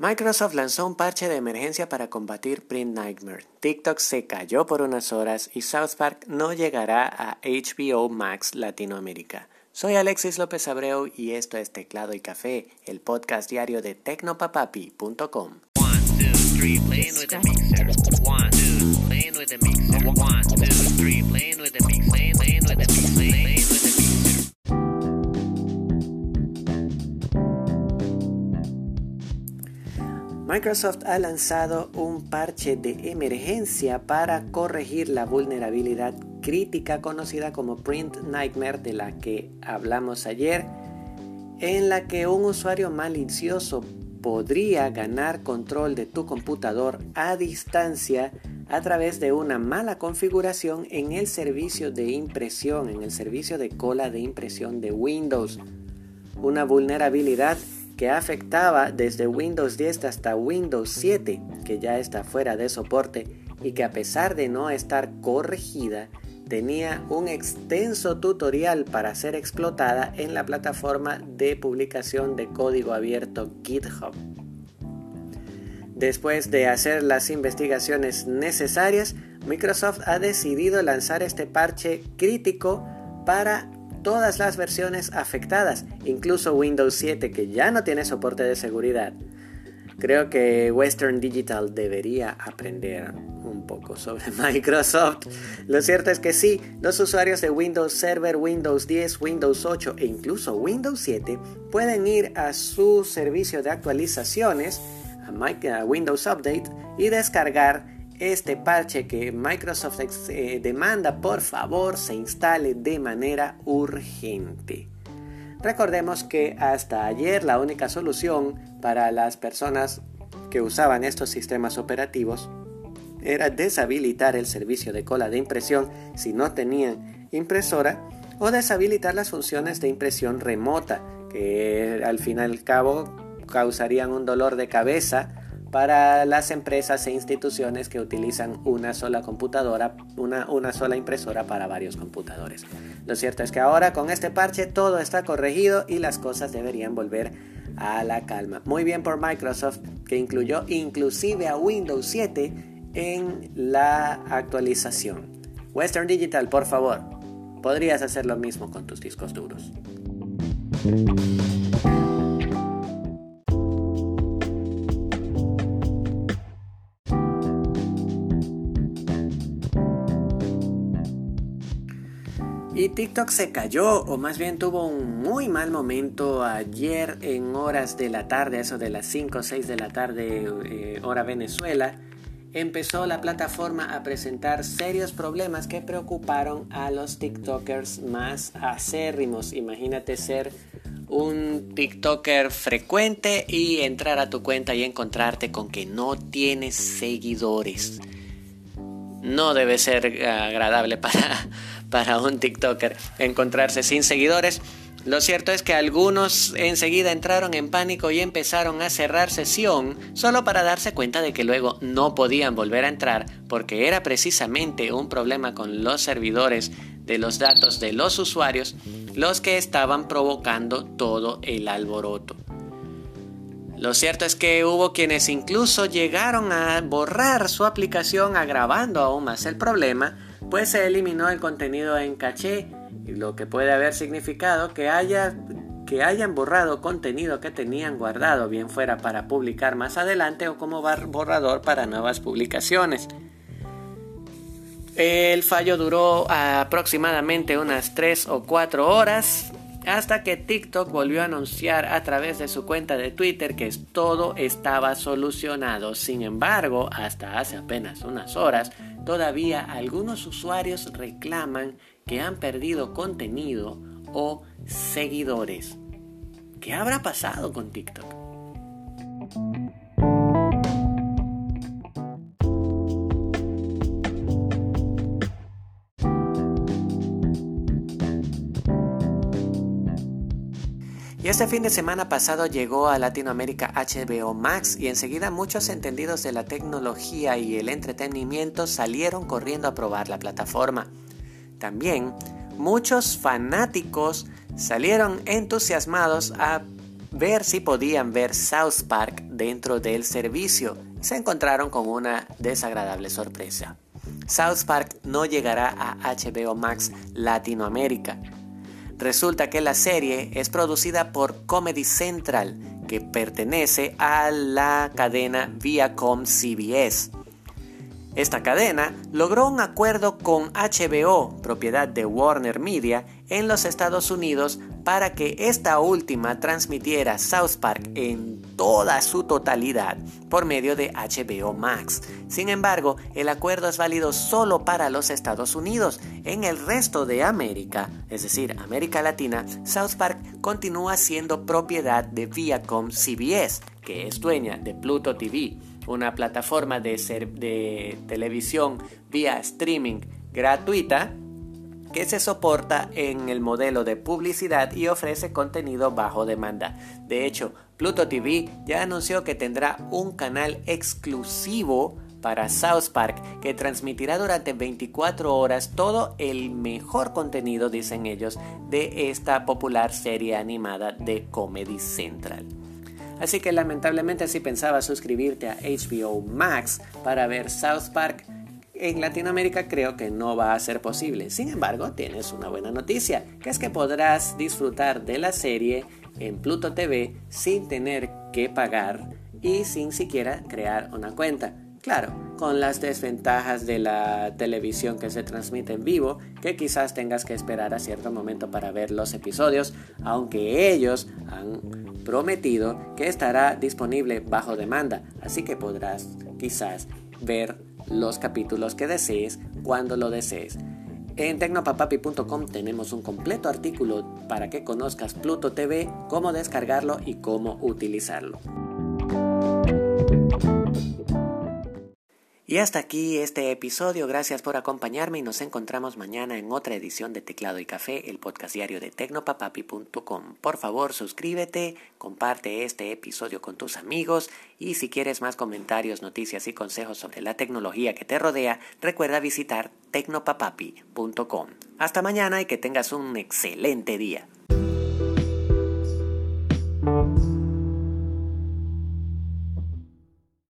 Microsoft lanzó un parche de emergencia para combatir Print Nightmare. TikTok se cayó por unas horas y South Park no llegará a HBO Max Latinoamérica. Soy Alexis López Abreu y esto es Teclado y Café, el podcast diario de tecnopapapi.com. Microsoft ha lanzado un parche de emergencia para corregir la vulnerabilidad crítica conocida como Print Nightmare de la que hablamos ayer, en la que un usuario malicioso podría ganar control de tu computador a distancia a través de una mala configuración en el servicio de impresión, en el servicio de cola de impresión de Windows. Una vulnerabilidad que afectaba desde Windows 10 hasta Windows 7, que ya está fuera de soporte y que a pesar de no estar corregida, tenía un extenso tutorial para ser explotada en la plataforma de publicación de código abierto GitHub. Después de hacer las investigaciones necesarias, Microsoft ha decidido lanzar este parche crítico para todas las versiones afectadas, incluso Windows 7 que ya no tiene soporte de seguridad. Creo que Western Digital debería aprender un poco sobre Microsoft. Lo cierto es que sí, los usuarios de Windows Server, Windows 10, Windows 8 e incluso Windows 7 pueden ir a su servicio de actualizaciones, a Windows Update, y descargar este parche que Microsoft eh, demanda por favor se instale de manera urgente. Recordemos que hasta ayer la única solución para las personas que usaban estos sistemas operativos era deshabilitar el servicio de cola de impresión si no tenían impresora o deshabilitar las funciones de impresión remota que al fin y al cabo causarían un dolor de cabeza para las empresas e instituciones que utilizan una sola computadora, una, una, sola impresora para varios computadores. Lo cierto es que ahora con este parche todo está corregido y las cosas deberían volver a la calma. Muy bien por Microsoft que incluyó inclusive a Windows 7 en la actualización. Western Digital, por favor, podrías hacer lo mismo con tus discos duros. Y TikTok se cayó, o más bien tuvo un muy mal momento ayer en horas de la tarde, eso de las 5 o 6 de la tarde, eh, hora Venezuela. Empezó la plataforma a presentar serios problemas que preocuparon a los TikTokers más acérrimos. Imagínate ser un TikToker frecuente y entrar a tu cuenta y encontrarte con que no tienes seguidores. No debe ser agradable para para un TikToker encontrarse sin seguidores. Lo cierto es que algunos enseguida entraron en pánico y empezaron a cerrar sesión solo para darse cuenta de que luego no podían volver a entrar porque era precisamente un problema con los servidores de los datos de los usuarios los que estaban provocando todo el alboroto. Lo cierto es que hubo quienes incluso llegaron a borrar su aplicación agravando aún más el problema pues se eliminó el contenido en caché, lo que puede haber significado que, haya, que hayan borrado contenido que tenían guardado, bien fuera para publicar más adelante o como borrador para nuevas publicaciones. El fallo duró aproximadamente unas 3 o 4 horas hasta que TikTok volvió a anunciar a través de su cuenta de Twitter que todo estaba solucionado. Sin embargo, hasta hace apenas unas horas, todavía algunos usuarios reclaman que han perdido contenido o seguidores. ¿Qué habrá pasado con TikTok? Y este fin de semana pasado llegó a Latinoamérica HBO Max y enseguida muchos entendidos de la tecnología y el entretenimiento salieron corriendo a probar la plataforma. También muchos fanáticos salieron entusiasmados a ver si podían ver South Park dentro del servicio. Se encontraron con una desagradable sorpresa. South Park no llegará a HBO Max Latinoamérica. Resulta que la serie es producida por Comedy Central, que pertenece a la cadena Viacom CBS. Esta cadena logró un acuerdo con HBO, propiedad de Warner Media, en los Estados Unidos para que esta última transmitiera South Park en toda su totalidad por medio de HBO Max. Sin embargo, el acuerdo es válido solo para los Estados Unidos. En el resto de América, es decir, América Latina, South Park continúa siendo propiedad de Viacom CBS, que es dueña de Pluto TV, una plataforma de, de televisión vía streaming gratuita que se soporta en el modelo de publicidad y ofrece contenido bajo demanda. De hecho, Pluto TV ya anunció que tendrá un canal exclusivo para South Park que transmitirá durante 24 horas todo el mejor contenido, dicen ellos, de esta popular serie animada de Comedy Central. Así que lamentablemente si pensabas suscribirte a HBO Max para ver South Park, en Latinoamérica creo que no va a ser posible. Sin embargo, tienes una buena noticia, que es que podrás disfrutar de la serie en Pluto TV sin tener que pagar y sin siquiera crear una cuenta. Claro, con las desventajas de la televisión que se transmite en vivo, que quizás tengas que esperar a cierto momento para ver los episodios, aunque ellos han prometido que estará disponible bajo demanda, así que podrás quizás ver los capítulos que desees cuando lo desees. En tecnopapapi.com tenemos un completo artículo para que conozcas Pluto TV, cómo descargarlo y cómo utilizarlo. Y hasta aquí este episodio. Gracias por acompañarme y nos encontramos mañana en otra edición de Teclado y Café, el podcast diario de tecnopapapi.com. Por favor, suscríbete, comparte este episodio con tus amigos y si quieres más comentarios, noticias y consejos sobre la tecnología que te rodea, recuerda visitar tecnopapapi.com. Hasta mañana y que tengas un excelente día.